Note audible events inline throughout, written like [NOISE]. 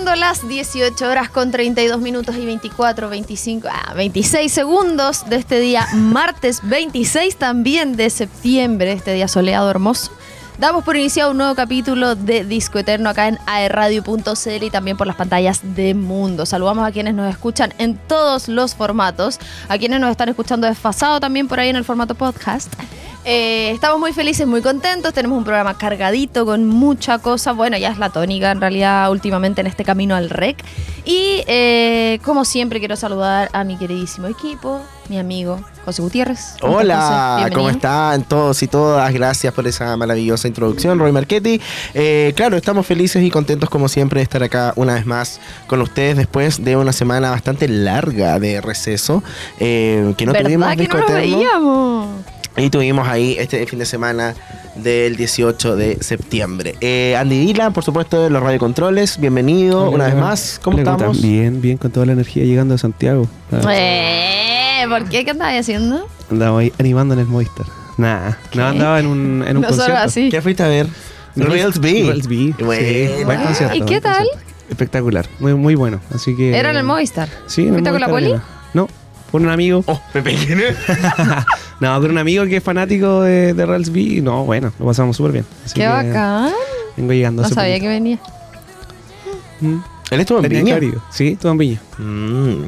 Siendo las 18 horas con 32 minutos y 24, 25, ah, 26 segundos de este día, martes 26 también de septiembre, este día soleado hermoso. Damos por iniciado un nuevo capítulo de Disco Eterno acá en aerradio.cl y también por las pantallas de Mundo. Saludamos a quienes nos escuchan en todos los formatos, a quienes nos están escuchando desfasado también por ahí en el formato podcast. Eh, estamos muy felices, muy contentos. Tenemos un programa cargadito con mucha cosa. Bueno, ya es la tónica en realidad últimamente en este camino al REC. Y eh, como siempre quiero saludar a mi queridísimo equipo, mi amigo José Gutiérrez. ¿Cómo Hola, ¿cómo están todos y todas? Gracias por esa maravillosa introducción, Roy Marchetti. Eh, claro, estamos felices y contentos como siempre de estar acá una vez más con ustedes después de una semana bastante larga de receso. que no tuvimos que no veíamos? Y tuvimos ahí este fin de semana del 18 de septiembre. Eh, Andy Dylan, por supuesto, de los radiocontroles. Bienvenido una vez más. ¿Cómo estamos? Bien, bien, con toda la energía llegando a Santiago. Eh, ¿Por qué? ¿Qué andabas haciendo? Andaba ahí animando en el Movistar. Nada, no, andaba en un, en un concierto. Así. ¿Qué fuiste a ver? Reels B. Reels B. Buen concierto. ¿Y qué tal? Espectacular, muy, muy bueno. Así que. ¿Era en el Movistar? Sí, en ¿Fuiste con la poli? No, con un amigo. Oh, Pepe [LAUGHS] No, con un amigo que es fanático de, de B. No, bueno, lo pasamos súper bien. Qué bacán. Vengo llegando. No sabía que venía. Mm. ¿Él estuvo en Viña? Sí, estuvo en Viña. Mm.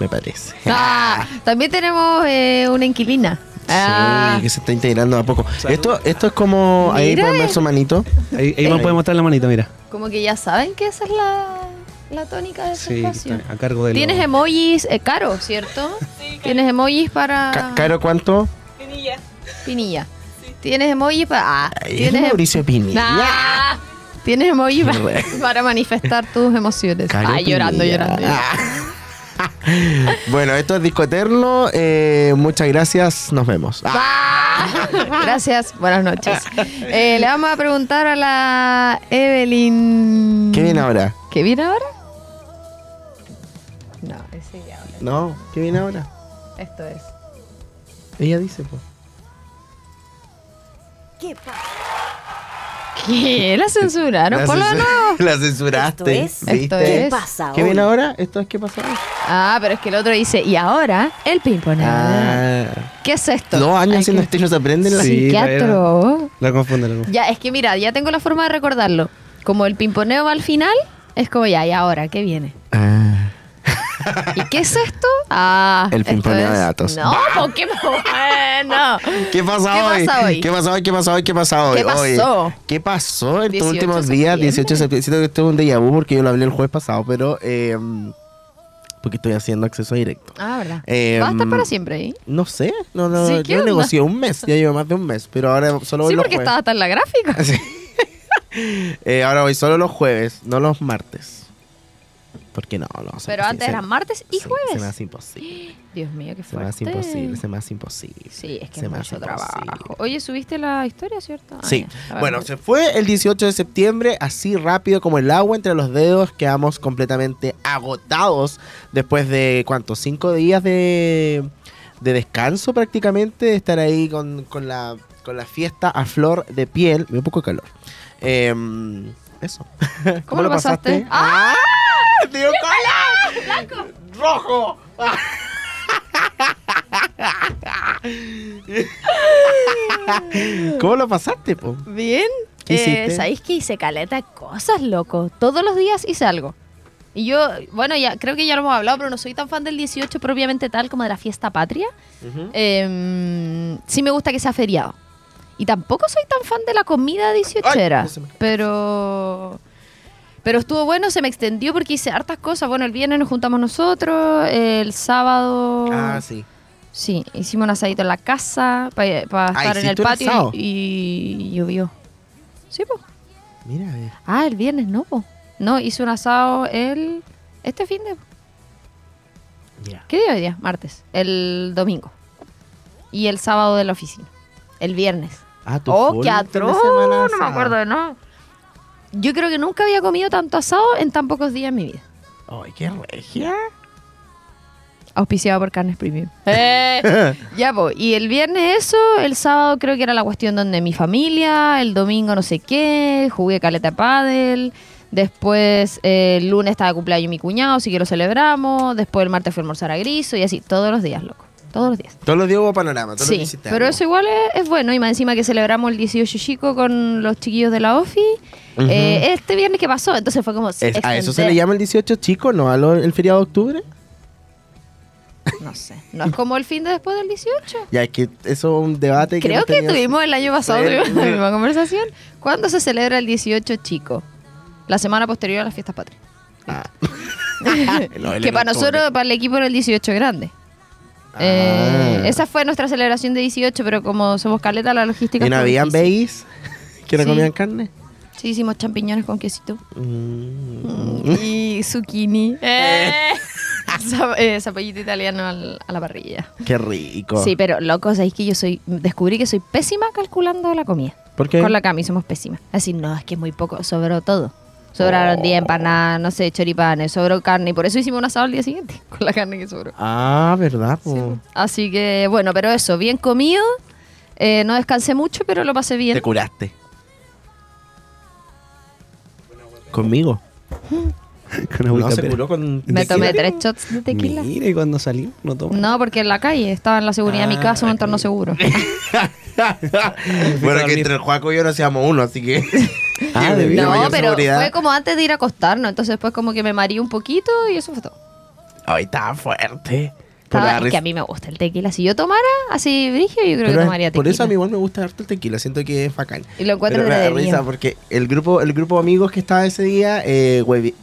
Me parece. Ah, también tenemos eh, una inquilina. Sí, ah. que se está integrando a poco. Esto, esto es como. ahí pueden ver su manito. Ahí, ahí, puede mostrar la manito, mira. Como que ya saben que esa es la la tónica de ese espacio. a cargo de Tienes emojis eh, caro, ¿cierto? [LAUGHS] Sí, Tienes emojis para. ¿Caro cuánto? Pinilla. Pinilla. Tienes emojis para. Ah, ¿tienes em- Mauricio Pinilla. Tienes emojis para, manifestar tus emociones. Ay, llorando, llorando. [LAUGHS] bueno, esto es Disco Eterno. Eh, muchas gracias. Nos vemos. [LAUGHS] gracias. Buenas noches. Eh, le vamos a preguntar a la Evelyn. ¿Qué viene ahora? ¿Qué viene ahora? No, ¿qué viene ahora? Esto es. Ella dice, pues. ¿Qué pasa? ¿Qué? ¿La censuraron? ¿Por la [LAUGHS] nuevo. La censuraste. Esto es. Esto es. ¿Qué pasa hoy? ¿Qué viene ahora? ¿Esto es qué pasa hoy? Ah, pero es que el otro dice, y ahora el pimponeo. Ah. ¿Qué es esto? Dos años haciendo esto y no se aprenden la Sí, qué atro. La confunde, la confunde. Ya, es que mira, ya tengo la forma de recordarlo. Como el pimponeo va al final, es como ya, ¿y ahora qué viene? Ah. [LAUGHS] ¿Y qué es esto? Ah, el pimponeo de datos. No, qué [LAUGHS] bueno. ¿Qué pasa, hoy? ¿Qué pasa hoy? ¿Qué pasa hoy? ¿Qué pasa hoy? ¿Qué pasó? ¿Qué pasó en estos últimos días? 18 de septiembre. Siento que esto es un déjà vu porque yo lo hablé el jueves pasado, pero eh, porque estoy haciendo acceso directo. Ah, ¿verdad? Eh, ¿Va a estar para siempre ahí? No sé, no, no, yo negocié un mes, ya llevo más de un mes, pero ahora solo voy sí, porque estaba hasta en la gráfica. [LAUGHS] Sí. Eh, ahora voy solo los jueves, no los martes. Porque no, no. Pero antes eran martes y jueves. Se me hace imposible. [GASPS] Dios mío, qué fuerte. Se me hace imposible, se me hace imposible. Sí, es que se es mucho trabajo. Oye, subiste la historia, ¿cierto? Ah, sí. bueno, se fue el 18 de septiembre, así rápido como el agua entre los dedos. Quedamos completamente agotados después de, ¿cuántos? Cinco días de, de descanso prácticamente, de estar ahí con, con, la, con la fiesta a flor de piel. Me un poco de calor. Em, eso. [LAUGHS] ¿Cómo, lo pasaste? ¡Ah! ¡Tío cola! ¡Blanco! ¡Rojo! [LAUGHS] ¿Cómo lo pasaste, po? Bien. ¿Qué eh, ¿Sabéis que hice caleta de cosas, loco? Todos los días hice algo. Y yo, bueno, ya creo que ya lo hemos hablado, pero no soy tan fan del 18 propiamente tal como de la fiesta patria. Em, sí me gusta que sea feriado. Y tampoco soy tan fan de la comida 18 era. Pero pero estuvo bueno, se me extendió porque hice hartas cosas. Bueno, el viernes nos juntamos nosotros, el sábado... Ah, sí. Sí, hicimos un asadito en la casa para estar en el patio y, llovió. Sí, pues. Mira, Ah, el viernes no, pues. No, hice un asado el... Este fin de... ¿Qué día hoy día? Martes. El domingo. Y el sábado de la oficina. El viernes. Ah, tu Oh, qué atroz. No me acuerdo de no. Yo creo que nunca había comido tanto asado en tan pocos días en mi vida. ¡Ay, qué regia! Auspiciado por Carnes Premium. [LAUGHS] Eh, [LAUGHS] ya, pues. Y el viernes eso, el sábado creo que era la cuestión donde mi familia, el domingo no sé qué, jugué caleta pádel. Después eh, el lunes estaba de cumpleaños mi cuñado, así que lo celebramos. Después el martes fui a almorzar a Griso y así, todos los días, loco. Todos los días. Todos los días hubo panorama, todos los Sí, días hiciste pero algo. eso igual es, es bueno. Y más encima que celebramos el 18 chico con los chiquillos de la OFI. Eh, este viernes que pasó, entonces fue como... Es- ¿A eso se le llama el 18 chico, no? ¿A lo- el feriado de octubre? No sé, no es como el fin de después del 18. Ya, es que eso es un debate que Creo que tuvimos el año pasado tuvimos la [LAUGHS] misma conversación. ¿Cuándo se celebra el 18 chico? La semana posterior a las fiestas patrias. Ah. [LAUGHS] [LAUGHS] No, que para nosotros, para el equipo era el 18 grande. Eh, Ah. esa fue nuestra celebración de 18, pero como somos caleta, la logística. ¿Y no habían veis [LAUGHS] que no Sí. comían carne? Sí, hicimos champiñones con quesito. Mm. Y zucchini. [LAUGHS] Eh. [LAUGHS] Eh, Zapallito italiano al- a la parrilla. Qué rico. Sí, pero loco, sabéis que yo soy. Descubrí que soy pésima calculando la comida. ¿Por qué? Con la Cami somos pésimas. Así, no, es que es muy poco, sobró todo. Sobraron Oh. 10 empanadas, no sé, choripanes, sobró carne. Y por eso hicimos un asado al día siguiente, [LAUGHS] con la carne que sobró. Ah, ¿verdad? po? Así que, bueno, pero eso, bien comido. Eh, no descansé mucho, pero lo pasé bien. Te curaste. ¿Conmigo? [LAUGHS] Con No, se curó con... Me tomé tres shots de tequila. Mira, y cuando salimos, no tomamos. No, porque en la calle, estaba en la seguridad de mi Ah, casa, un entorno seguro. [LAUGHS] bueno, que entre el Juaco y yo no hacíamos uno, así que... Ah, de de. No, mayor pero seguridad. fue como antes de ir a acostarnos. Entonces después como que me mareé un poquito y eso fue todo. Ay, estaba fuerte. Estaba- la es risa- que a mí me gusta el tequila. Si yo tomara así brigio, yo creo Pero que tomaría tequila. por eso a mí igual me gusta harto el tequila, siento que es bacán. Y lo encuentro Pero me da entretenido. risa porque el grupo, el grupo de amigos que estaba ese día, eh, güey,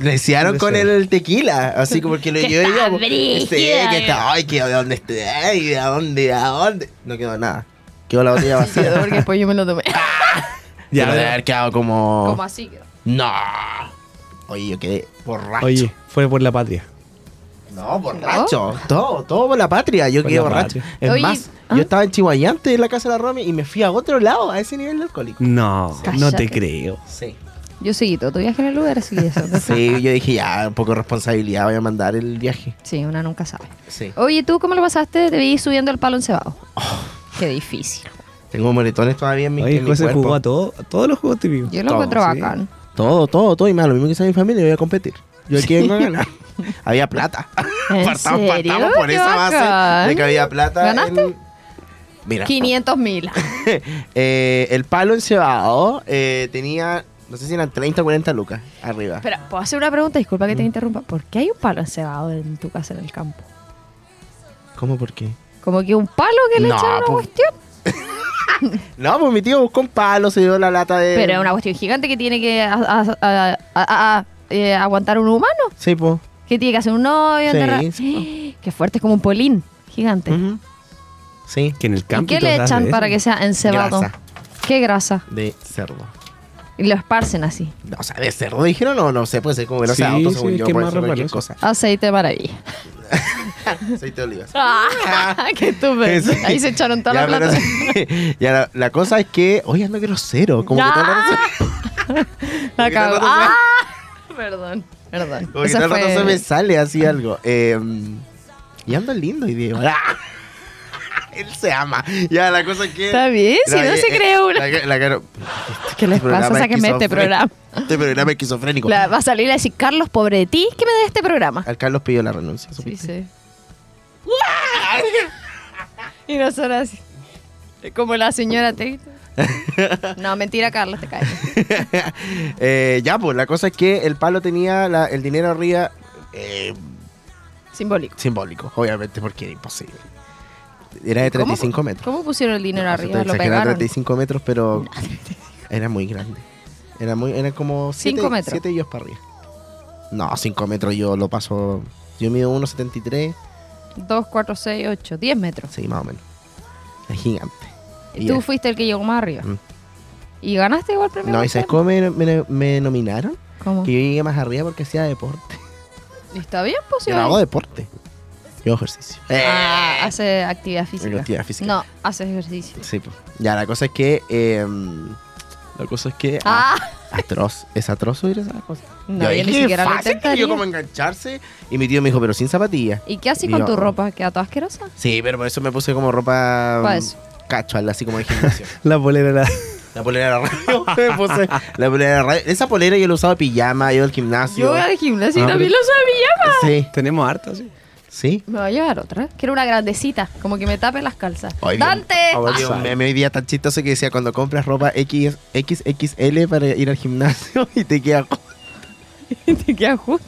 Desearon con el tequila, así como que lo [LAUGHS] Que yo digo, sí, que está, ay, que de dónde esté, ay, de dónde, de dónde. No quedó nada. Quedó la botella vacía. [LAUGHS] Porque después yo me lo tomé. [LAUGHS] ya debe haber quedado como. Como así quedó. No. Oye, yo quedé borracho. Oye, fue por la patria. No, borracho. Todo, todo por la patria. Yo Por quedé borracho. patria. Es Oye, más, ¿ah? yo estaba en Chihuayante en la casa de la Romy y me fui a otro lado, a ese nivel de alcohólico. No, no te creo. Sí. Yo seguí todo tu viaje en el Uber, así eso. [LAUGHS] Sí, yo dije, ya, un poco de responsabilidad, voy a mandar el viaje. Sí, una nunca sabe. Sí. Oye, ¿tú cómo lo pasaste? Te vi subiendo el palo encebado. Oh. Qué difícil. Tengo moretones todavía en mi, Oye, en mi cuerpo. jugó a, todo, a todos los juegos típicos. Yo lo Todo, encuentro sí. bacán. Todo, todo, todo. Y más, lo mismo que sea mi familia, yo voy a competir. Yo aquí vengo a ganar. [LAUGHS] había plata. ¿En [LAUGHS] partamos, serio? partamos por Qué esa bacán. base de que había plata. ¿Ganaste? en- Mira. 500 mil. [LAUGHS] eh, el palo encebado eh, tenía, no sé si eran 30 o 40 lucas arriba. Espera, ¿puedo hacer una pregunta? Disculpa Mm. que te interrumpa. ¿Por qué hay un palo encebado en tu casa en el campo? ¿Cómo por qué? Como que un palo que le No, echan una po. cuestión. No, pues mi tío buscó un palo, se dio la lata de. Pero es una cuestión gigante que tiene que a- a- a- a- a- eh, aguantar un humano. Sí, pues. Que tiene que hacer un novio, Sí, enterrar. sí. [GASPS] Qué fuerte, es como un polín gigante. Sí. Que en el ¿Y campo. qué tú le echan para que sea encebado? Grasa ¿Qué grasa? de cerdo. Y lo esparcen así. O sea, de cerdo dijeron, no, no sé, puede ser como grasa Sí, auto, sí, según yo, que puede más ser cualquier cosa. [LAUGHS] Aceite de maravilla. [LAUGHS] Aceite de olivas. ¡Ah! ¡Qué estúpido! [LAUGHS] Sí. Ahí se echaron toda Ya, la plata. sí. Ya, la, la cosa es que, oye, ando grosero. Como que todo el rato se- se- ¡Ah! Perdón, perdón. como que todo el rato fue- se me sale así algo. Eh, y ando lindo y digo, ¡ah! Él se ama. Ya, la cosa es que. Está bien, si no se eh, cree uno. La, la, [LAUGHS] ¿Qué les este pasa? Sáquenme este programa. Este programa es esquizofrénico. La- va a salir a decir, Carlos, pobre de ti, que me dé este programa. Al Carlos pidió la renuncia. Sí, sí. [LAUGHS] y nosotros así. Como la señora te No, mentira, Carlos, te caes. [LAUGHS] Eh, ya, pues la cosa es que el palo tenía la- el dinero arriba eh, Simbólico. simbólico, obviamente, porque era imposible. Era de ¿Cómo- 35 metros. ¿Cómo pusieron el dinero No, arriba? Lo pegaron. 35 metros, pero [LAUGHS] era muy grande. Era muy, era como 7 Cinco metros. Siete yo para arriba. No, 5 metros yo lo paso. Yo mido 1,73. 2, 4, 6, 8, 10 metros. Sí, más o menos. Es gigante. Y tú ya. fuiste el que llegó más arriba. Mm. ¿Y ganaste igual premio? No, ¿y sabes cómo me, me- me nominaron? ¿Cómo? Que yo llegué más arriba porque hacía deporte. ¿Y está bien, pues? Yo hago deporte. Yo hago ejercicio. Ah, hace actividad física. actividad física. No, hace ejercicio. Sí, pues. Ya, la cosa es que. eh, la cosa es que. Ah, Atroz. Es atroz oír esa cosa. no, yo, ni dije, siquiera lo fácil, que intentaría. yo como engancharse. Y mi tío me dijo, pero sin zapatillas. ¿Y qué haces con yo- tu ropa? ¿Queda toda asquerosa? Sí, pero por eso me puse como ropa. Pa' mm, eso. Casual, así como de gimnasio. [LAUGHS] La polera la. La polera de la radio. [LAUGHS] me puse la polera de la radio. Esa polera yo la usaba de pijama, yo al gimnasio. Yo voy al gimnasio y Ah, también pero- lo sabía. Sí, Tenemos harto, sí. Sí. Me va a llevar otra. Quiero una grandecita, como que me tape las calzas. Ay, ¡Dante! Dios, Dios, me, me hoy día tan chistoso que decía cuando compras ropa X, XXL para ir al gimnasio [LAUGHS] y te queda [LAUGHS] Te queda justo.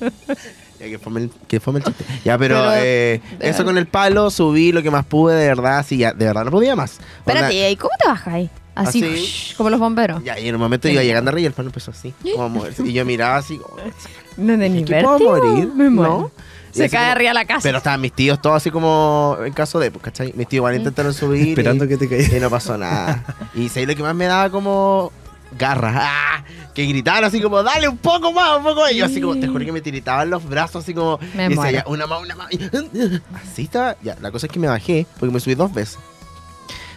[LAUGHS] Ya, que fome el, que fome el chiste. Ya, pero, Pero, eh, eso con el palo, subí lo que más pude, de verdad, sí, ya, de verdad no podía más. Espérate, ¿y cómo te bajas? Así, Así. ush, como los bomberos. ya, y en un momento iba llegando arriba y el palo empezó así, como a moverse. Y yo miraba así, como, No de ni ¿qué puedo morir? Me muero. ¿No? Y Se cae como- arriba de la casa. Pero estaban mis tíos todos así como en caso de, pues, ¿cachai? Mis tíos igual intentaron subir. Esperando y, que te caigas. Y no pasó nada. Y sé lo que más me daba como garras. [LAUGHS] ¡Ah! Que gritaban así como, dale un poco más, un poco más. Y yo así como, te juro que me tiritaban los brazos así como. Me y decía, una más, una más. y- [LAUGHS] Así estaba. Ya, la cosa es que me bajé porque me subí dos veces.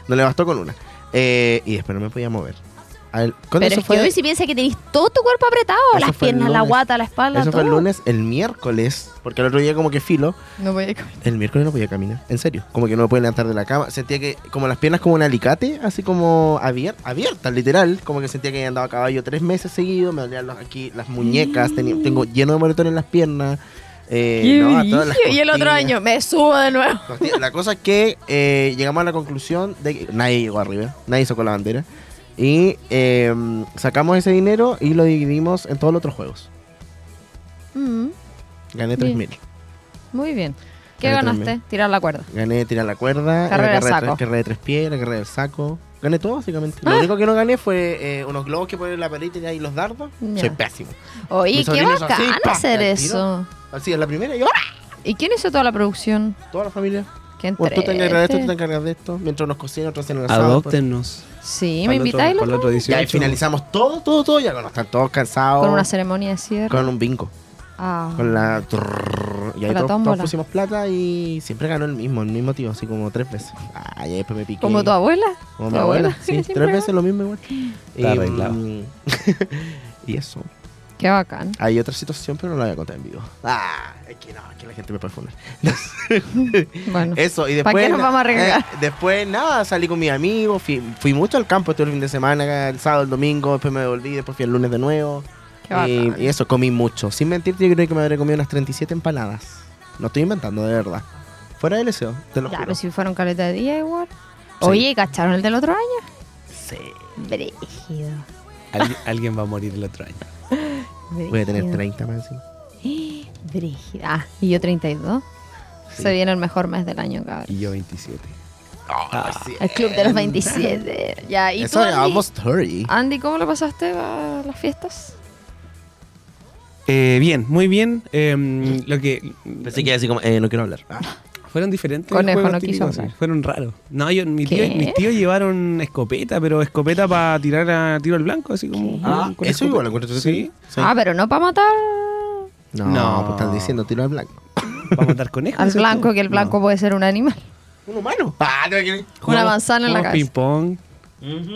No le bastó con una. Eh, y después no me podía mover. A ver, ¿cuándo Pero eso es que hoy si piensa que tenéis todo tu cuerpo apretado, Eso las piernas, la guata, la espalda, Eso fue el todo. lunes, el miércoles, porque el otro día como que filo, No voy a comer. El miércoles no podía caminar, en serio. Como que no me podía levantar de la cama. Sentía que, como las piernas como un alicate, así como abier- abiertas, literal. Como que sentía que había andado a caballo tres meses seguidos. Me dolían los- aquí las muñecas. tenía- tengo lleno de moretones en las piernas. Eh, Qué no, a todas las brillo. Y el otro año me subo de nuevo. La cosa es que eh, llegamos a la conclusión de que nadie llegó arriba. Nadie sacó la bandera. Y eh, sacamos ese dinero y lo dividimos en todos los otros juegos. Mm, Gané Bien. 3.000. muy bien. ¿Qué Gané ganaste? Tirar la cuerda. Gané tirar la cuerda, Carrera la de carrera, de saco. tres, carrera de tres pies, la carrera del saco. Gané todo, básicamente. Ah. Lo único que no gané fue eh, unos globos que ponen la pelita y los dardos. Ya. Soy pésimo. Oye, qué bacán hacer eso. Así es la primera y ¡ahora! ¿Y quién hizo toda la producción? Toda la familia. ¿Qué Bueno, tú te encargas de esto, tú te encargas de esto. Mientras nos cocinan, otros hacen el asado. pues. Adóptennos. Sí, me invitáis otro Ya, y 18. finalizamos todo, todo, todo. Ya cuando están todos cansados. con una ceremonia de cierre. con un bingo. Ah. Con la. trrr, y ahí todos, pusimos plata y siempre ganó el mismo, el mismo tío, así como tres veces. Ay, después me piqué. ¿Como tu abuela? Como ¿Tu mi abuela, abuela? sí, [LAUGHS] tres veces lo mismo igual. Está arreglado. mm, [LAUGHS] y eso. Qué bacán. Hay otra situación, pero no la voy a contar en vivo. Ah, es que no, es que la gente me puede fundar. [LAUGHS] Bueno. Eso, y ¿Para después. qué nos vamos a arriesgar? eh, después, nada, salí con mis amigos. Fui, fui mucho al campo este fin de semana, el sábado, el domingo. Después me devolví, después fui el lunes de nuevo. Qué Y, bacán. y eso, comí mucho. Sin mentirte, yo creo que me habré comido unas 37 empanadas. No estoy inventando, de verdad. Fuera del deseo, te lo Ya, juro. pero si fueron caleta de día igual. Sí. Oye, ¿cacharon el del otro año? Sí. Brígido. Alguien, alguien va a morir el otro año. Voy a tener Brígido. 30 más, sí. [GASPS] Brígido. Ah, y yo 32. Sí. Se viene el mejor mes del año, cabrón. Y yo 27. Ah, sí. El club de los 27. Ya, ¿y Eso tú, es Andy? almost 30. Andy, ¿cómo lo pasaste a las fiestas? Eh, bien, muy bien. Eh, lo que Pensé que así como, eh, no quiero hablar. Fueron diferentes. Conejo no quiso típicos. Fueron raros. No, yo, mi tío, ¿Qué? mis tíos llevaron escopeta, pero escopeta para tirar a tiro al blanco, así como. Ah, con eso escopeta. igual lo encuentro Sí, Sí. Ah, pero no para matar No, No. pues están diciendo tiro al blanco. para matar conejos. al blanco, que el blanco No. puede ser un animal. ¿Un humano? Ah, que- Una manzana en la cabeza. ping-pong,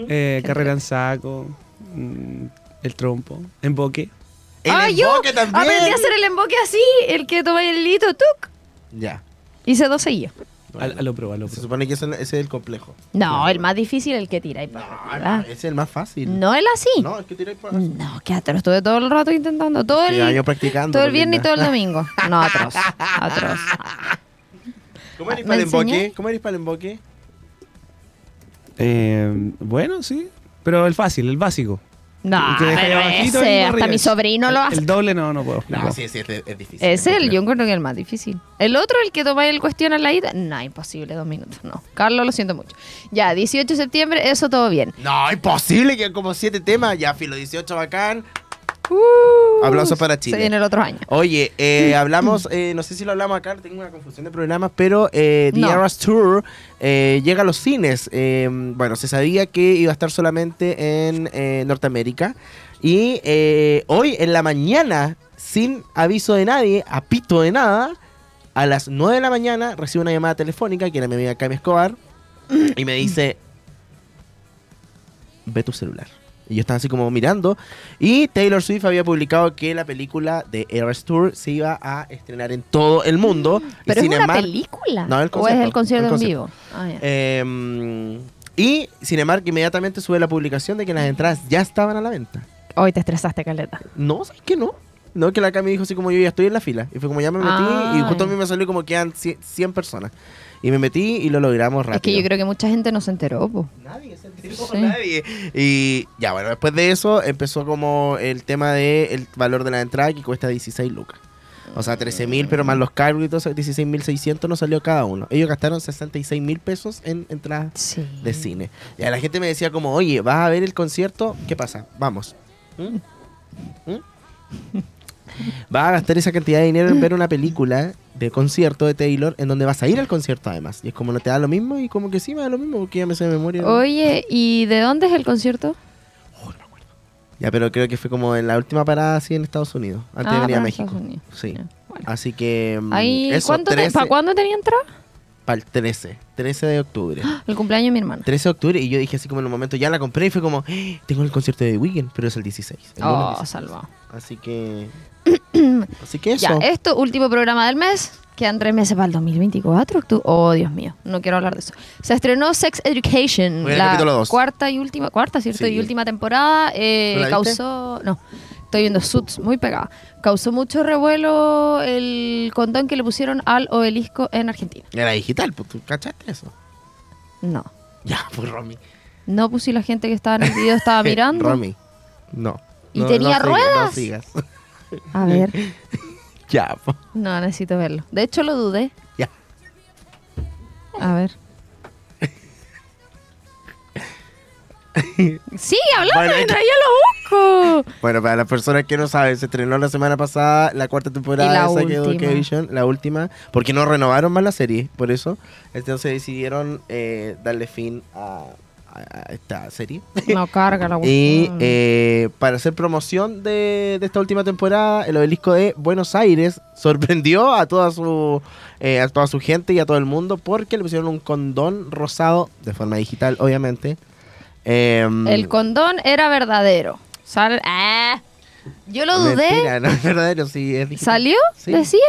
eh, carrera en saco, mm, el trompo, emboque. El ah, yo también. aprendí a hacer el emboque así, el que toma el hilito, tuc. Ya. Hice dos seguidos. A, a lo prueba, a lo Se prueba. supone que ese ese es el complejo. No, el más difícil el que tira ahí para No, arriba. no, ese es el más fácil. No el así. No, es que tira ahí por No, qué atroz. Estuve todo el rato intentando. Todo el, años practicando. todo el viernes y todo el domingo. No, atroz. [LAUGHS] Atroz. ¿Cómo eres ¿Me para el emboque? ¿Cómo eres para el emboque? Eh, bueno, sí. Pero el fácil, el básico. No, pero ese, hasta mi sobrino lo El- hace. El doble no, no puedo. no sí, sí, es, es difícil. Es el, yo encuentro que es el más difícil. El otro, el que toma el cuestión a la ida, no, imposible, dos minutos, no. Carlos, lo siento mucho. Ya, 18 de septiembre, eso todo bien. No, imposible que como siete temas. Ya, filo 18 bacán. Uh, Aplausos para Chile. Se viene el otro año. Oye, eh, [LAUGHS] hablamos, eh, no sé si lo hablamos acá, tengo una confusión de programas, pero eh, The No. Eras Tour eh, llega a los cines. Bueno, se sabía que iba a estar solamente en Norteamérica. Y hoy en la mañana, sin aviso de nadie, a pito de nada, a las 9 de la mañana recibo una llamada telefónica que era mi amiga Cami Escobar [CLEARS THROAT] y me dice, ve tu celular. Y yo estaba así como mirando. Y Taylor Swift había publicado que la película de Eras Tour se iba a estrenar en todo el mundo. y Pero es sin una embargo- película. No, el ¿O es concierto, el concierto el en concierto. vivo? Ah, ya. Eh, Y Cinemark inmediatamente sube la publicación de que las entradas ya estaban a la venta. Hoy te estresaste, Caleta. No, ¿sabes qué no? No, que la Cami dijo así como yo ya estoy en la fila. Y fue como ya me metí Ah, y justo a mí me salió como quedan 100 100 personas. Y me metí y lo logramos rápido. Es que yo creo que mucha gente no se enteró, po. Nadie se enteró, Sí. nadie. Y ya, bueno, después de eso empezó como el tema del el valor de la entrada que cuesta 16 lucas. O sea, 13 mil, pero más los cargos y todo eso, 16 mil 600 nos salió cada uno. Ellos gastaron 66 mil pesos en entradas Sí. de cine. Y a la gente me decía como, oye, ¿vas a ver el concierto? ¿Qué pasa? Vamos. ¿Mm? ¿Mm? [LAUGHS] Vas a gastar esa cantidad de dinero en ver una película de concierto de Taylor en donde vas a ir al concierto además. Y es como no te da lo mismo y como que sí me da lo mismo porque ya me sé de memoria. Oye, ¿y de dónde es el concierto? Ya, pero creo que fue como en la última parada así en Estados Unidos, antes de Ah, venir a México. Sí. Bueno. Así que mm, Ahí, eso, ¿cuánto te- 13 ¿Para cuándo tenía entrada? Para el 13, 13 de octubre. [GASPS] El cumpleaños de mi hermana. 13 de octubre y yo dije así como en un momento ya la compré y fue como, "Ah, tengo el concierto de The Weeknd, pero es el 16. el Oh, 16. salvado. Así que [CLEARS THROAT] Así que eso. Ya, esto, último programa del mes. Quedan tres meses para el 2024. octu- Oh, Dios mío, no quiero hablar de eso. Se estrenó Sex Education, Voy la dos. cuarta y última, cuarta, ¿cierto? Sí. Y última temporada. eh, causó, no, estoy viendo Suits, muy pegada. Causó mucho revuelo el condón que le pusieron al obelisco en Argentina. Era digital, pues tú cachaste eso. No, Ya, pues Romy. no puse la gente que estaba en el video estaba [LAUGHS] mirando. Romy. No. ¿Y No, tenía no sigas, ruedas? No sigas. A ver, [LAUGHS] ya, no necesito verlo. De hecho, lo dudé. Ya. A ver. [LAUGHS] Sí, hablando, Bueno, mientras yo lo busco. Bueno, para las personas que no saben, se estrenó la semana pasada la cuarta temporada la de. Education, la última, porque no renovaron más la serie, por eso. Entonces decidieron eh, darle fin a, a- esta serie. No carga la [LAUGHS] Y eh, para hacer promoción de, de esta última temporada, el obelisco de Buenos Aires [LAUGHS] sorprendió a toda su eh, a toda su gente y a todo el mundo porque le pusieron un condón rosado de forma digital, obviamente. Em, El condón era verdadero. Sal- ah, yo lo dudé. Mentira, no es verdadero, sí, es. ¿Salió? Sí. ¿Decía?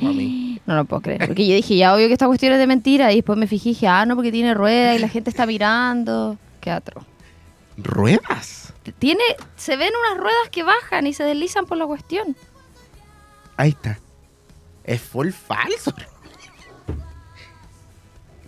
Mami. [GASPS] No lo puedo creer. Porque yo dije, ya obvio que esta cuestión es de mentira. Y después me fijé y dije, ah, no, porque tiene rueda y la gente está mirando. Qué atro. ¿Ruedas? Tiene, se ven unas ruedas que bajan y se deslizan por la cuestión. Ahí está. Es full falso. [LAUGHS]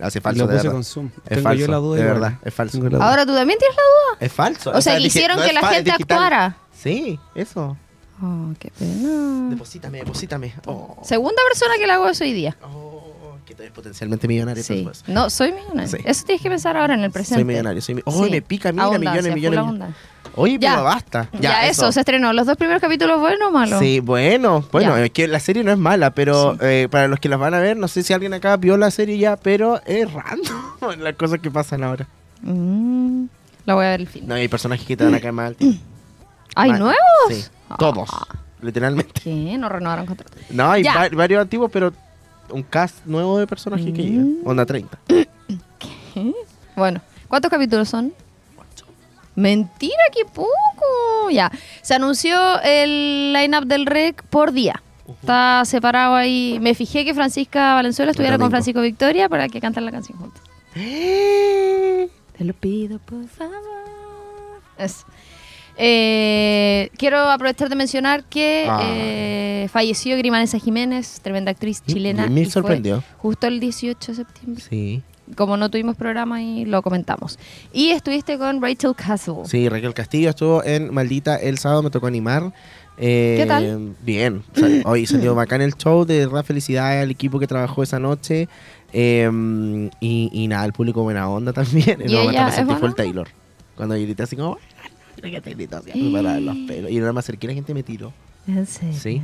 Hace falso, de verdad. con Zoom. Es Tengo falso, yo la duda. de igual. verdad, es falso. Tengo la duda. Ahora tú también tienes la duda. Es falso. O sea, no que la gente actuara. Sí, eso. Oh, qué pena. Deposítame, deposítame. Oh, Segunda persona que le hago eso hoy día. oh, que tú eres potencialmente millonario. Sí. No, soy millonario. Sí. Eso tienes que pensar ahora en el presente. Soy millonario. Soy mi- oh, Sí. me pica, mira, Abundancia, millones, millones. millones. Oye, Ya. pero basta. Ya, eso. se estrenó. Los dos primeros capítulos, bueno o malo. Sí, bueno, bueno, Ya. es que la serie no es mala, pero Sí. eh, para los que las van a ver, no sé si alguien acá vio la serie ya, pero es random [LAUGHS] las cosas que pasan ahora. Mm, la voy a ver el fin. No, hay personajes que te van a caer mal. tío. [CLEARS THROAT] ¿Hay nuevos? Sí, todos, Ah. literalmente. ¿Qué? No renovaron contrato. No, hay va- varios antiguos, pero un cast nuevo de personajes que Mm. llegan. Onda 30. [CLEARS THROAT] Bueno, ¿cuántos capítulos son? Mentira, qué poco. Ya. Se anunció el line-up del REC por día. Está separado ahí. Me fijé que Francisca Valenzuela estuviera con. Francisco Victoria para que canten la canción juntos. [GASPS] Te lo pido, por favor. Eso. Eh, quiero aprovechar de mencionar que Ah. eh, falleció Grimanesa Jiménez, tremenda actriz chilena. me fue sorprendió. Justo el 18 de septiembre. Sí. Como no tuvimos programa y lo comentamos. Y estuviste con Rachel Castle. Sí, Raquel Castillo estuvo en Maldita el sábado, me tocó animar. Eh, ¿Qué tal? Bien. Sal- [LAUGHS] hoy salió bacán el show, de verdad felicidades al equipo que trabajó esa noche. Eh, y, y nada, el público buena onda también. ¿Y momento ella me es onda? Taylor. Cuando grité así como... [LAUGHS] Que te grito así, me paraban los pelos. Y nada más acerqué y la gente me tiró. ¿En serio? Sí.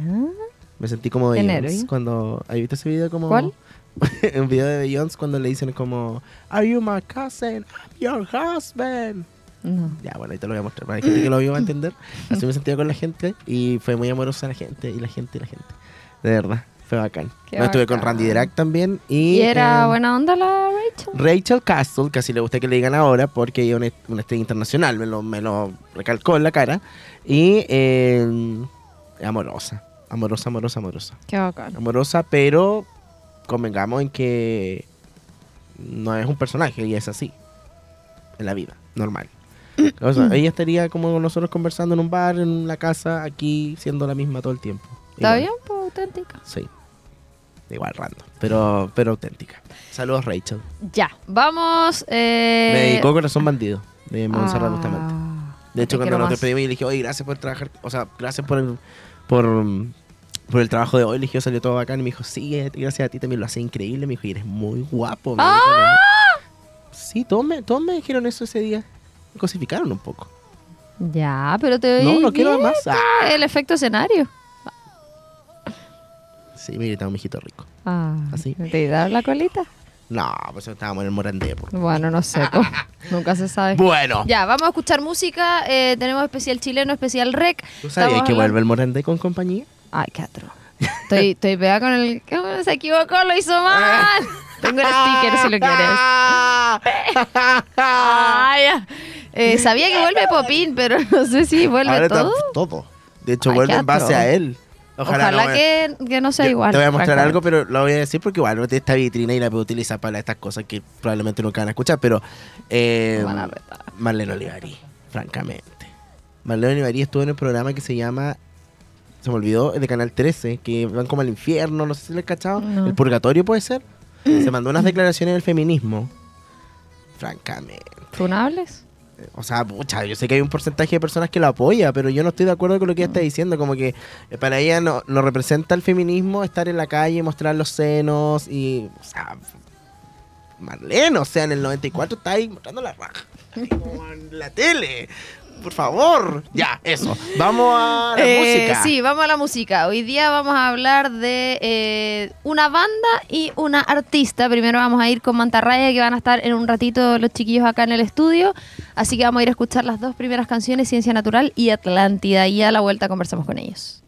Me sentí como héroe. cuando... ¿Has visto ese video como... ¿Cuál? [LAUGHS] un video de Beyoncé cuando le dicen como... Are you my cousin? I'm your husband. No. Ya, bueno, ahí te lo voy a mostrar. Para la gente que lo vio va a entender. [LAUGHS] Así me sentía con la gente y fue muy amorosa la gente y la gente y la gente. De verdad, fue bacán. Qué No, estuve con. Randy Drac también y... ¿Y era eh, buena onda la Rachel? Rachel Castle, así le gusta que le digan ahora porque ella es una, una estrella internacional, me lo, me lo recalcó en la cara. Y eh, amorosa, amorosa, amorosa, amorosa. Qué bacán. Amorosa, pero convengamos en que no es un personaje y es así. en la vida, normal. [CLEARS THROAT] O sea, ella estaría como nosotros conversando en un bar, en la casa, aquí, siendo la misma todo el tiempo. ¿Está Igual. bien? Pues auténtica. Sí. Igual random, pero, pero auténtica. Saludos, Rachel. Ya, vamos. Eh... Me dedicó Corazón Bandido, de Montserrat Ah, Bustamante. De hecho, cuando quiero nos despedimos, y le dije, oye, gracias por trabajar, o sea, gracias por el, por, por el trabajo de hoy. Le dije, salió todo bacán. Y me dijo, sí, gracias a ti también lo hace increíble. Me dijo, y eres muy guapo. ¡Ah! dijo, ¿no? Sí, todos me, todos me dijeron eso ese día. Me cosificaron un poco. Ya, pero te No, veis no quiero bien, más. Ah. El efecto escenario. Sí, me gritaron, mijito rico. Ah, Así. ¿Te dieron la colita? No, pues estábamos en el Morandé. po. Bueno, no sé. po. [LAUGHS] Nunca se sabe. Bueno, Ya, vamos a escuchar música. eh, tenemos especial chileno, especial rec. ¿tú sabías Estamos que hablando- vuelve el Morandé con compañía? Ay, qué atro. Estoy, estoy pegada con el. Se equivocó, lo hizo mal. [LAUGHS] Tengo el sticker si lo quieres. [LAUGHS] Ya. Eh, sabía que vuelve Popín, pero no sé si vuelve Ahora todo. todo. De hecho, Ay, vuelve en base a él. Ojalá, no que, que no sea Yo igual. Te voy a mostrar algo, pero lo voy a decir porque igual no tiene esta vitrina y la puedo utilizar para estas cosas que probablemente nunca van a escuchar, pero eh, a. Marlene Olivari, francamente. Marlene Olivari estuvo en el programa que se llama, se me olvidó, el de Canal 13, que van como al infierno, no sé si le he cachado, No. el purgatorio puede ser. [CLEARS THROAT] Se mandó unas declaraciones del feminismo. Francamente. ¿Funables? O sea, pucha, yo sé que hay un porcentaje de personas que lo apoya, pero yo no estoy de acuerdo con lo que ella está diciendo. Como que eh, para ella no, no representa el feminismo estar en la calle, mostrar los senos y. O sea, Marlene, o sea, en el 94 está ahí mostrando la raja. Como en la tele. Por favor. Ya, eso. Vamos a la Eh, música. Sí, vamos a la música. Hoy día vamos a hablar de eh, una banda y una artista. Primero vamos a ir con Mantarraya, que van a estar en un ratito los chiquillos acá en el estudio. Así que vamos a ir a escuchar las dos primeras canciones, Ciencia Natural y Atlántida. Y a la vuelta conversamos con ellos.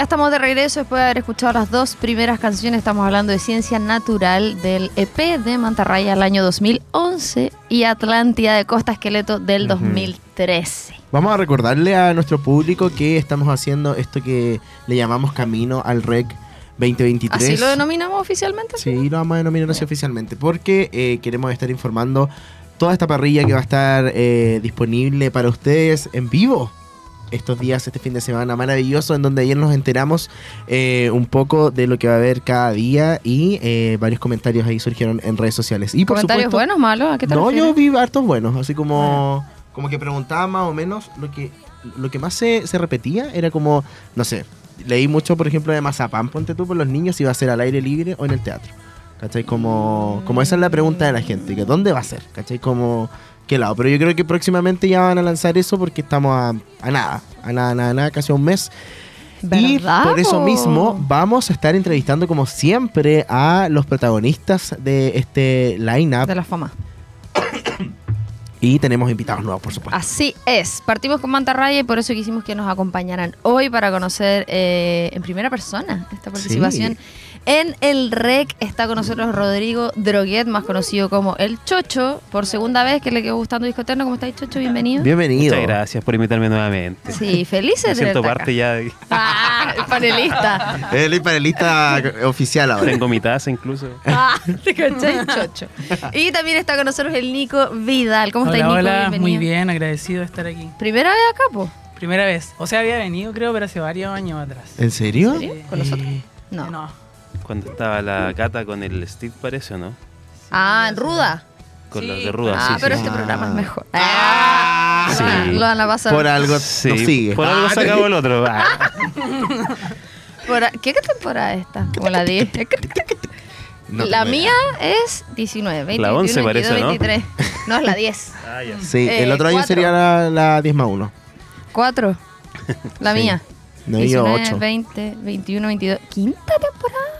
Ya estamos de regreso después de haber escuchado las dos primeras canciones. Estamos hablando de Ciencia Natural del EP de Mantarraya del año 2011 y Atlántida de Costa Esqueleto del Ujú. 2013. Vamos a recordarle a nuestro público que estamos haciendo esto que le llamamos Camino al REC 2023. ¿Así lo denominamos oficialmente? Sí, lo vamos a denominar así oficialmente, porque eh, queremos estar informando toda esta parrilla que va a estar eh, disponible para ustedes en vivo estos días, este fin de semana maravilloso, en donde ayer nos enteramos eh, un poco de lo que va a haber cada día y eh, varios comentarios ahí surgieron en redes sociales. Y por ¿Comentarios supuesto, buenos, malos? ¿A qué te no, refieres? yo vi hartos buenos, así como, como que preguntaba más o menos lo que, lo que más se, se repetía era como, no sé, leí mucho, por ejemplo, de Mazapán, ponte tú por los niños, si va a ser al aire libre o en el teatro. ¿Cachai? Como, como esa es la pregunta de la gente, que ¿dónde va a ser? ¿Cachai? Como, ¿qué lado? Pero yo creo que próximamente ya van a lanzar eso porque estamos a, a nada, a nada, nada, nada, casi a un mes. Y ¿Verdad, por eso mismo vamos a estar entrevistando como siempre a los protagonistas de este line-up. De la fama. Y tenemos invitados nuevos, por supuesto. Así es. Partimos con Mantarraya y por eso quisimos que nos acompañaran hoy para conocer eh, en primera persona esta participación. En el REC está con nosotros Rodrigo Droguet, más conocido como El Chocho, por segunda vez que le quedó gustando Disco Eterno. ¿Cómo estáis, Chocho? Bienvenido. Bienvenido. Muchas gracias por invitarme nuevamente. Sí, felices Me de siento acá. parte ya de... Ah, el panelista. Él [LAUGHS] es panelista oficial ahora. Tengo mi taza incluso. [LAUGHS] Ah, te cachai, Chocho. Y también está con nosotros el Nico Vidal. ¿Cómo estáis, Nico? hola, Bienvenido. muy bien, agradecido de estar aquí. ¿Primera vez acá, po? Primera vez. O sea, había venido, creo, pero hace varios años atrás. ¿En serio? ¿En serio? ¿Con nosotros? Eh, No. No. Cuando estaba la cata con el Steve, parece, ¿o no? Ah, en Ruda. Con Sí. los de Ruda, Ah, sí, pero sí. este Ah. programa es mejor. Ah, Sí. Lo van a pasar. Por algo Sí, sigue. por algo Ah, se acabó el otro. Ah. [LAUGHS] ¿Qué temporada es esta? Como la 10. [LAUGHS] no la tengo mía es 19, 20, La 11 21, parece, 22, ¿no? 23. No, es la 10. [LAUGHS] Ah, ya. Sí, Eh, el otro año sería la, la 10 más 1. 4. La Sí. mía. No, yo 19, 8. 20, 21, 22. ¿Quinta temporada?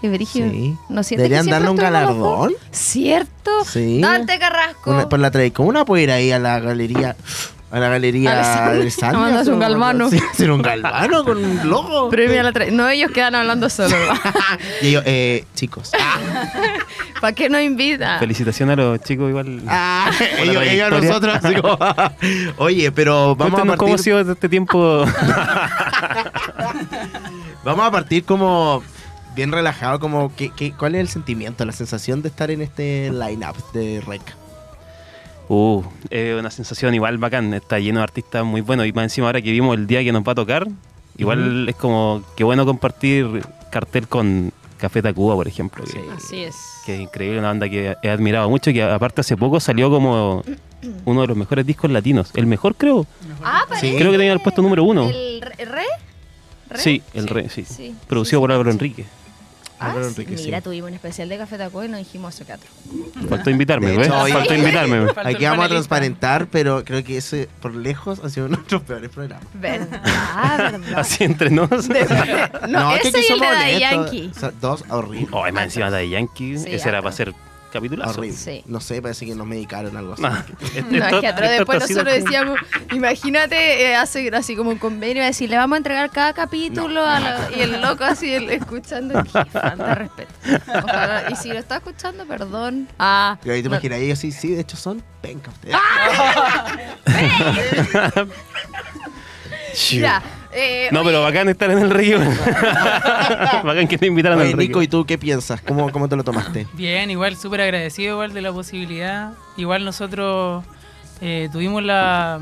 Qué brígido. Sí. ¿No sientes Deberían que darle un galardón. ¿Cierto? Sí. Dante Carrasco. Una- por la trayectoria. Una puede ir ahí a la galería. A la galería Alessandria. Alessandria, A mandarse [LAUGHS] un galvano. Sí, hacer un galvano con un logo. [LAUGHS] Premio a la No, ellos quedan hablando solo. [LAUGHS] y ellos, eh, chicos. ¿Para qué nos invita? Felicitaciones a los chicos igual. Ah, ellos, ellos a nosotros. como, Oye, pero vamos a Cuéntanos cómo ha partir. sido este tiempo. Vamos a partir como bien relajado, como que, que- ¿cuál es el sentimiento, la sensación de estar en este line-up de Rec? Uh, es una sensación igual bacán. Está lleno de artistas muy buenos. Y más encima ahora que vimos el día que nos va a tocar, igual es como que bueno compartir cartel con Café Tacuba, por ejemplo. que- Sí. Así es. Que es increíble, una banda que he admirado mucho. Que aparte hace poco salió como [CLEARS THROAT] uno de los mejores discos latinos. El mejor, creo. Ah, parece. Sí. Creo que tenía el puesto número uno. ¿El re-. Sí, el re, sí. Sí, Producido sí, por Álvaro sí. Enrique. Ah, Álvaro. Enrique, sí. Mira, tuvimos un especial de Café Tacuba y nos dijimos eso que otro. Faltó invitarme, ¿ves? hoy- Faltó invitarme. Falta Aquí vamos a transparentar, pero creo que ese por lejos ha sido uno de nuestros peores programas. ¿Verdad? [LAUGHS] ¿Verdad? Así entre nos. No, que ese aquí el somos honestos. Yankee. O sea, Dos horribles. Oh, más encima de Yankee. Sí, ese era para hacer capitulazo. Horrible. Sí. No sé, parece que nos medicaron algo así. [LAUGHS] [LAUGHS] No, es que atrás después nosotros como- decíamos, imagínate, eh, hace así como un convenio, decir, le vamos a entregar cada capítulo a la- y el loco así el- escuchando, qué falta respeto. Ojalá- y si lo está escuchando, perdón. Ah, Y ahí te no. imaginas, ellos sí, sí, de hecho son penca ustedes. [LAUGHS] Ya, eh, No, pero bacán estar en el río. [LAUGHS] bacán que te invitaran Oye, al río. Nico, ¿y tú qué piensas? ¿Cómo, cómo te lo tomaste? Bien, igual súper agradecido igual de la posibilidad. Igual nosotros eh, tuvimos la,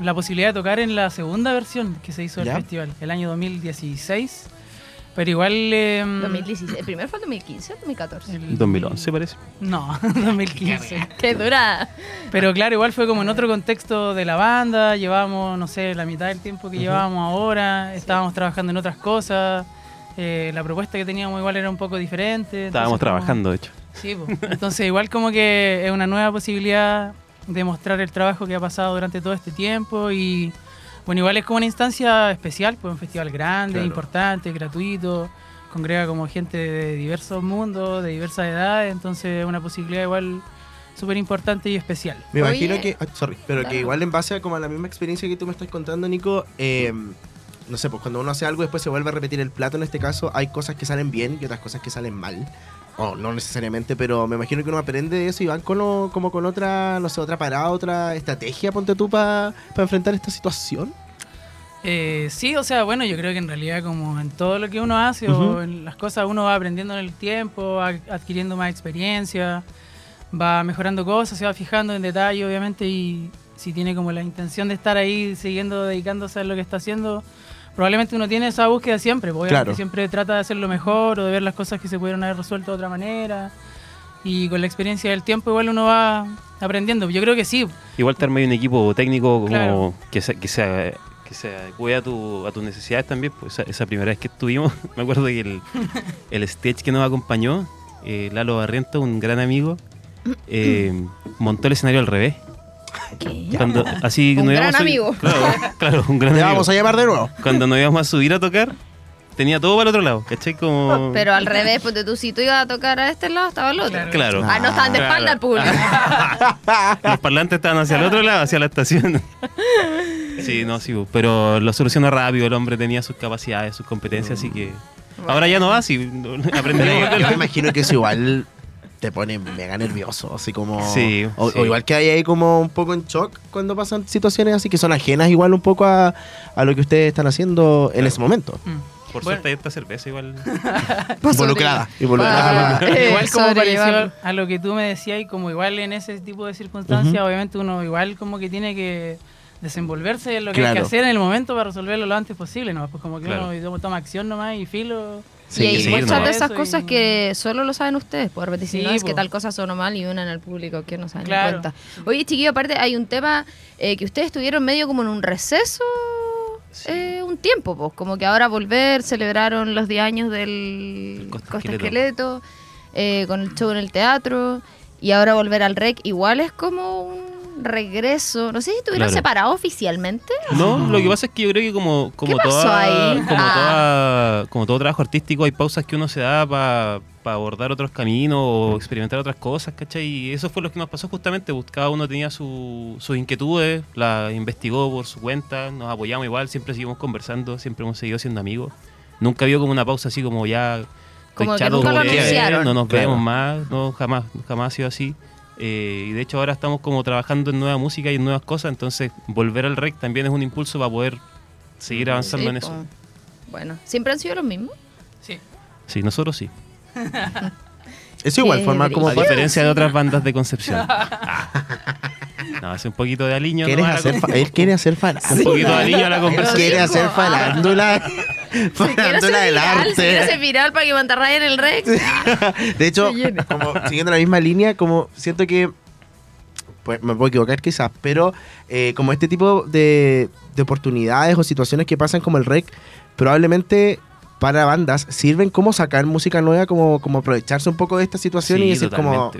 la posibilidad de tocar en la segunda versión que se hizo del ¿Ya? festival, el año 2016. Pero igual... eh, 2016, el primero fue el 2015 o 2014. el 2011 parece. No, [LAUGHS] 2015. [LAUGHS] Qué dura. Pero claro, igual fue como en otro contexto de la banda, llevábamos, no sé, la mitad del tiempo que llevábamos ahora, estábamos trabajando en otras cosas, eh, la propuesta que teníamos igual era un poco diferente. Estábamos como- trabajando, de hecho. Sí, po. entonces igual como que es una nueva posibilidad de mostrar el trabajo que ha pasado durante todo este tiempo y bueno, igual es como una instancia especial, pues un festival grande, Claro. importante, gratuito, congrega como gente de diversos mundos, de diversas edades, entonces es una posibilidad igual súper importante y especial. Me Oye. imagino que, ay, sorry, pero Claro. que igual en base a como a la misma experiencia que tú me estás contando, Nico, eh, no sé, pues cuando uno hace algo después se vuelve a repetir el plato, en este caso, hay cosas que salen bien y otras cosas que salen mal. O no necesariamente, pero me imagino que uno aprende de eso y van con o- como con otra, no sé, otra parada, otra estrategia, ponte tú, para enfrentar esta situación. Eh, sí, o sea, bueno, yo creo que en realidad como en todo lo que uno hace o en las cosas uno va aprendiendo en el tiempo, va adquiriendo más experiencia, va mejorando cosas, se va fijando en detalle, obviamente, y si tiene como la intención de estar ahí siguiendo dedicándose a lo que está haciciendo, probablemente uno tiene esa búsqueda siempre, obviamente Claro. siempre trata de hacerlo mejor o de ver las cosas que se pudieron haber resuelto de otra manera. Y con la experiencia del tiempo igual uno va aprendiendo. Yo creo que sí, Igual te armé un equipo técnico como Claro. que, se, que, se, que se adecue a, tu, a tus necesidades también. Pues esa, esa primera vez que estuvimos, [LAUGHS] me acuerdo que el, el stage que nos acompañó, eh, Lalo Barriento, un gran amigo, eh, montó el escenario al revés. ¿Qué? Cuando, así Un nos gran íbamos a amigo. Claro, claro, un gran Le amigo. vamos a llamar de nuevo. Cuando nos íbamos a subir a tocar, tenía todo para el otro lado, ¿cachai? Como... Pero al revés, pues tú, si tú ibas a tocar a este lado, estaba el otro. Claro. Ah, no estaban de Claro. espalda al público. [LAUGHS] Los parlantes estaban hacia el otro lado, hacia la estación. Sí, no, sí, pero lo solucionó rápido. El hombre tenía sus capacidades, sus competencias, así que. Ahora ya no va, sí, [LAUGHS] aprenderemos. Yo me imagino que eso igual te pone mega nervioso, así como... Sí, o, sí. o igual que hay ahí como un poco en shock cuando pasan situaciones así que son ajenas igual un poco a, a lo que ustedes están haciendo en ese momento. Mm. Por Bueno. suerte hay esta cerveza igual. [LAUGHS] [LAUGHS] Involucrada. involucrada. Ah, [LAUGHS] eh, igual como pareció a lo que tú me decías y como igual en ese tipo de circunstancias, obviamente uno igual como que tiene que desenvolverse en lo que hay que hacer en el momento para resolverlo lo antes posible, ¿no? Pues como que Claro. uno toma acción nomás y filo. Y hay sí, muchas no. de esas cosas y- que solo lo saben ustedes, por repente si Sí, no es que po. tal cosa sonó mal y unan al público que no se dan ni Claro. cuenta. Oye, chiquillo, aparte hay un tema eh, que ustedes estuvieron medio como en un receso Sí. eh, un tiempo, pues, como que ahora volver, celebraron los 10 años del El Costa Costa Esqueleto. Esqueleto, eh, con el show en el teatro, y ahora volver al REC, igual es como un regreso, no sé si estuvieron Claro. separados oficialmente. No, lo que pasa es que yo creo que como, como, ¿Qué pasó toda- ahí? como, Ah. toda- como todo trabajo artístico hay pausas que uno se da para abordar otros caminos o experimentar otras cosas, ¿cachai? Y eso fue lo que nos pasó justamente, pues, cada uno tenía su- sus inquietudes, las investigó por su cuenta, nos apoyamos igual, siempre seguimos conversando, siempre hemos seguido siendo amigos. Nunca había como una pausa así como ya... Como que chato, nunca lo como que, anunciaron. No nos Claro. vemos más, no, jamás, jamás ha sido así. Eh, y de hecho ahora estamos como trabajando en nueva música y en nuevas cosas, entonces volver al rec también es un impulso para poder seguir avanzando Sí, en eso. po. Bueno, ¿siempre han sido los mismos? Sí. Sí, nosotros sí. Eso igual Qué forma como A diferencia de otras bandas de Concepción. [LAUGHS] Ah. No, hace un poquito de aliño. ¿Quieres nomás a la hacer él quiere hacer Un farándula. poquito de aliño a la conversación. quiere hacer farándula. [LAUGHS] [LAUGHS] Farándula del viral, se quiere hacer arte. viral para que Mantarraya en el REC. De hecho, como siguiendo la misma línea, como siento que pues me puedo equivocar quizás, pero eh, como este tipo de, de oportunidades o situaciones que pasan como el rec, probablemente para bandas sirven como sacar música nueva, como, como aprovecharse un poco de esta situación y decir como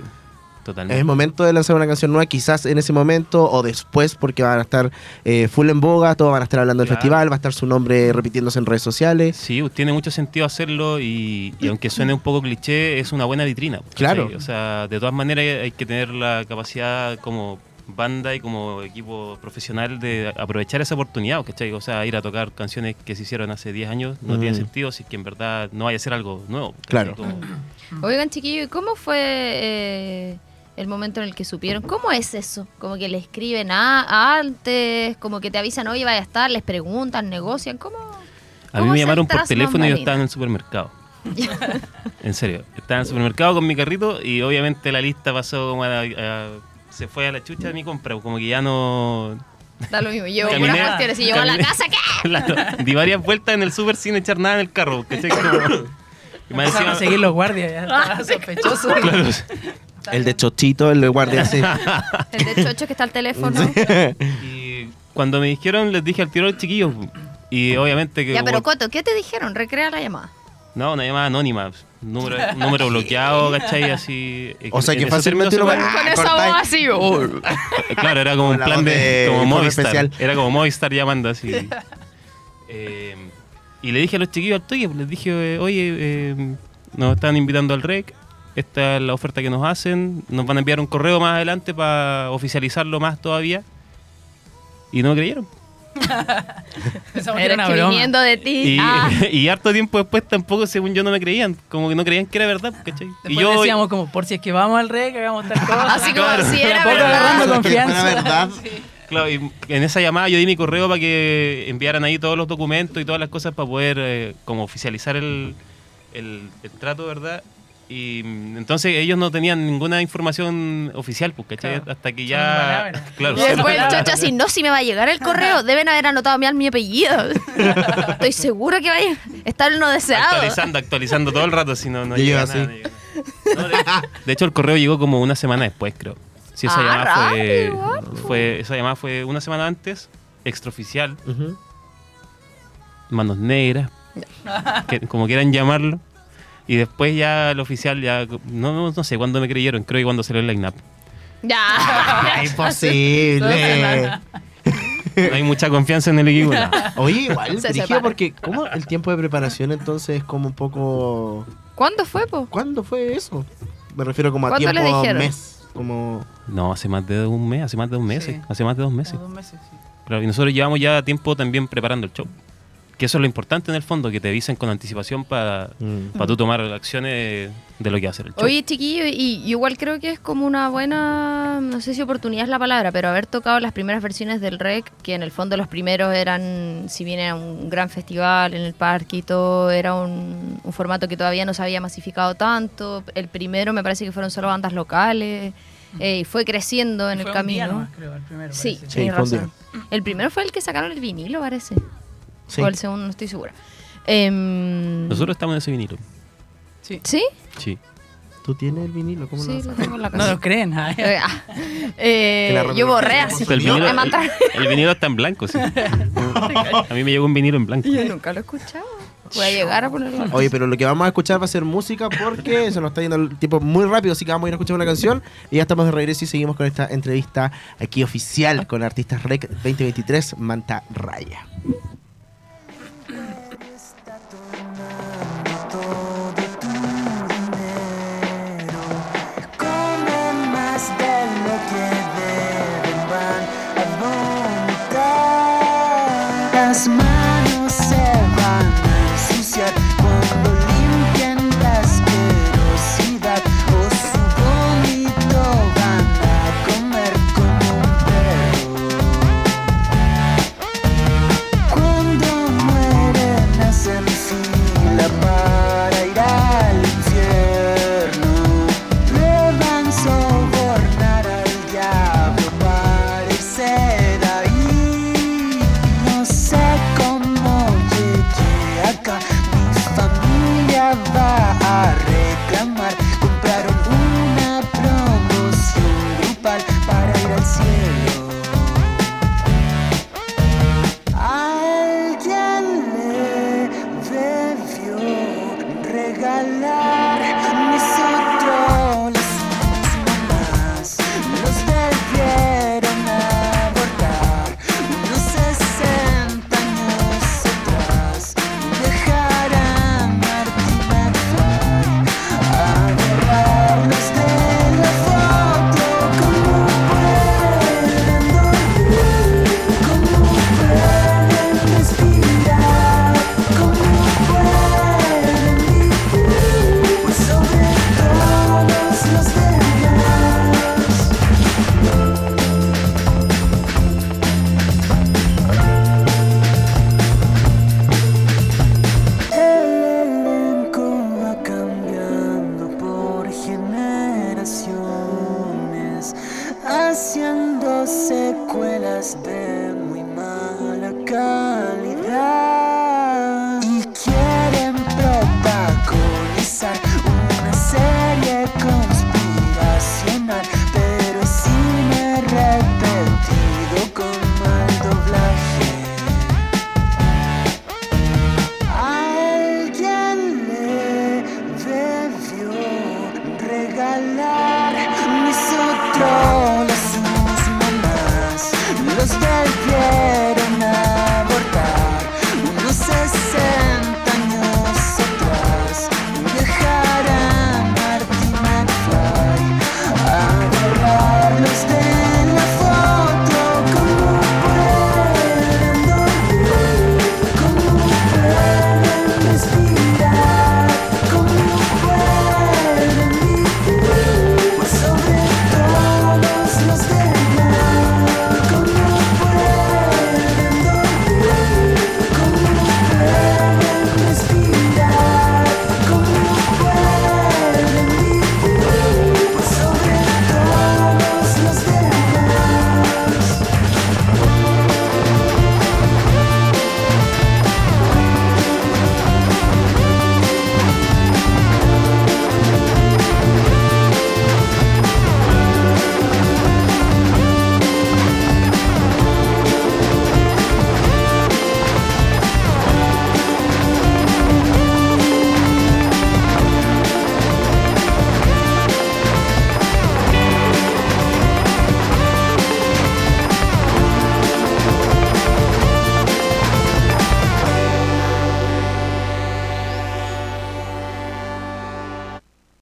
totalmente. es el momento de lanzar una canción nueva, quizás en ese momento o después, porque van a estar eh, full en boga, todos van a estar hablando del Claro. festival, va a estar su nombre repitiéndose en redes sociales. Sí, tiene mucho sentido hacerlo y, y aunque suene un poco cliché, es una buena vitrina. Claro. O sea, de todas maneras hay que tener la capacidad como banda y como equipo profesional de aprovechar esa oportunidad, ¿cachai? O sea, ir a tocar canciones que se hicieron hace 10 años no Mm. tiene sentido si es que en verdad no vaya a ser algo nuevo. ¿cachai? Claro. Como- Oigan, chiquillo, ¿y cómo fue eh, el momento en el que supieron? ¿Cómo es eso? Como que le escriben a, antes, como que te avisan, oye, vaya a estar, les preguntan, negocian, ¿cómo? A mí cómo me llamaron por teléfono y yo estaba en el supermercado. [LAUGHS] en serio, estaba en el supermercado con mi carrito y obviamente la lista pasó como a, a- se fue a la chucha de mi compra, como que ya no... Da lo mismo, llevo Caminé- puras cuestiones. Si llego a la casa, ¿qué? [LAUGHS] Claro, di varias vueltas en el super sin echar nada en el carro. ¿cachai? Como- y más Empezaron a seguir los guardias, ya estaba [LAUGHS] sospechoso. Claro, El de Chochito, el de guardia así. [LAUGHS] El de Chocho que está al teléfono. y cuando me dijeron, les dije al tiro a los chiquillos. Y obviamente que. Ya, pero Coto, ¿qué te dijeron? Recrea la llamada. no, una llamada anónima. Número, número bloqueado, ¿cachai? Así. [LAUGHS] O sea que fácilmente términos uno se va- Con esa voz así. Claro, era como un la plan de, como Movistar. especial. Era como Movistar llamando así. [LAUGHS] Eh, y le dije a los chiquillos al toque, les dije, oye, eh, nos están invitando al REC, esta es la oferta que nos hacen, nos van a enviar un correo más adelante para oficializarlo más todavía. Y no me creyeron. [LAUGHS] Pensamos que Era escribiendo de ti. Y, Ah, [LAUGHS] y harto tiempo después tampoco, según yo, no me creían. Como que no creían que era verdad, ¿cachai? Después y yo, decíamos como, por si es que vamos al rey, que hagamos tal [LAUGHS] cosa. así como claro. si era verdad. Confianza. verdad. claro, y en esa llamada yo di mi correo para que enviaran ahí todos los documentos y todas las cosas para poder eh, como oficializar el, el- el trato, ¿verdad? Y entonces ellos no tenían ninguna información oficial, pues, ¿cachai? Claro. Hasta que ya... Claro, Y después el chocho así, no, si me va a llegar el correo, deben haber anotado mi apellido. [LAUGHS] Estoy seguro que va a estar no deseado. actualizando, actualizando todo el rato, si no, no llega nada. así. no llega nada. No, de, de hecho, el correo llegó como una semana después, creo. Sí, esa Ah, llamada fue, esa llamada fue una semana antes, extraoficial, manos negras, que- como quieran llamarlo. Y después ya el oficial ya no, no, no sé cuándo me creyeron, creo que cuando salió el line-up. Ya. [LAUGHS] Ah, imposible. No hay mucha confianza en el equipo. no. Oye, igual, Se porque como el tiempo de preparación entonces es como un poco... ¿Cuándo fue, po? ¿Cuándo fue eso? Me refiero como a ¿Cuándo tiempo les dijeron? mes. Como... No, hace más de un mes, hace más de dos meses, Sí. hace más de dos meses. Como dos meses, sí. Claro, y nosotros llevamos ya tiempo también preparando el show. Que eso es lo importante en el fondo, que te avisen con anticipación para mm. tú tomar acciones de lo que va a hacer el show. Oye, chiquillo, y y igual creo que es como una buena, no sé si oportunidad es la palabra, pero haber tocado las primeras versiones del REC, que en el fondo los primeros eran, si bien era un gran festival en el parque y todo, era un, un formato que todavía no se había masificado tanto. El primero me parece que fueron solo bandas locales, eh, y fue creciendo en Fue el un día camino. nomás, creo, el primero, Sí, razón. El primero fue el que sacaron el vinilo, parece. Sí. O el segundo, no estoy segura. Em, Nosotros estamos en ese vinilo. Sí. ¿Sí? Sí. ¿Tú tienes el vinilo? ¿Cómo Sí, no? lo tengo en la No casa. lo creen. ah, [LAUGHS] Eh, ah, eh, yo borré así. El vinilo, el, el vinilo está en blanco, sí. [LAUGHS] A mí me llegó un vinilo en blanco. Yo nunca lo he escuchado. Voy a llegar a ponerlo. Oye, pero lo que vamos a escuchar va a ser música porque se nos está yendo el tiempo muy rápido, así que vamos a ir a escuchar una canción y ya estamos de regreso y seguimos con esta entrevista aquí oficial con Artistas Rec 2023 Manta Raya. Vomitar. Las regalar mis otros.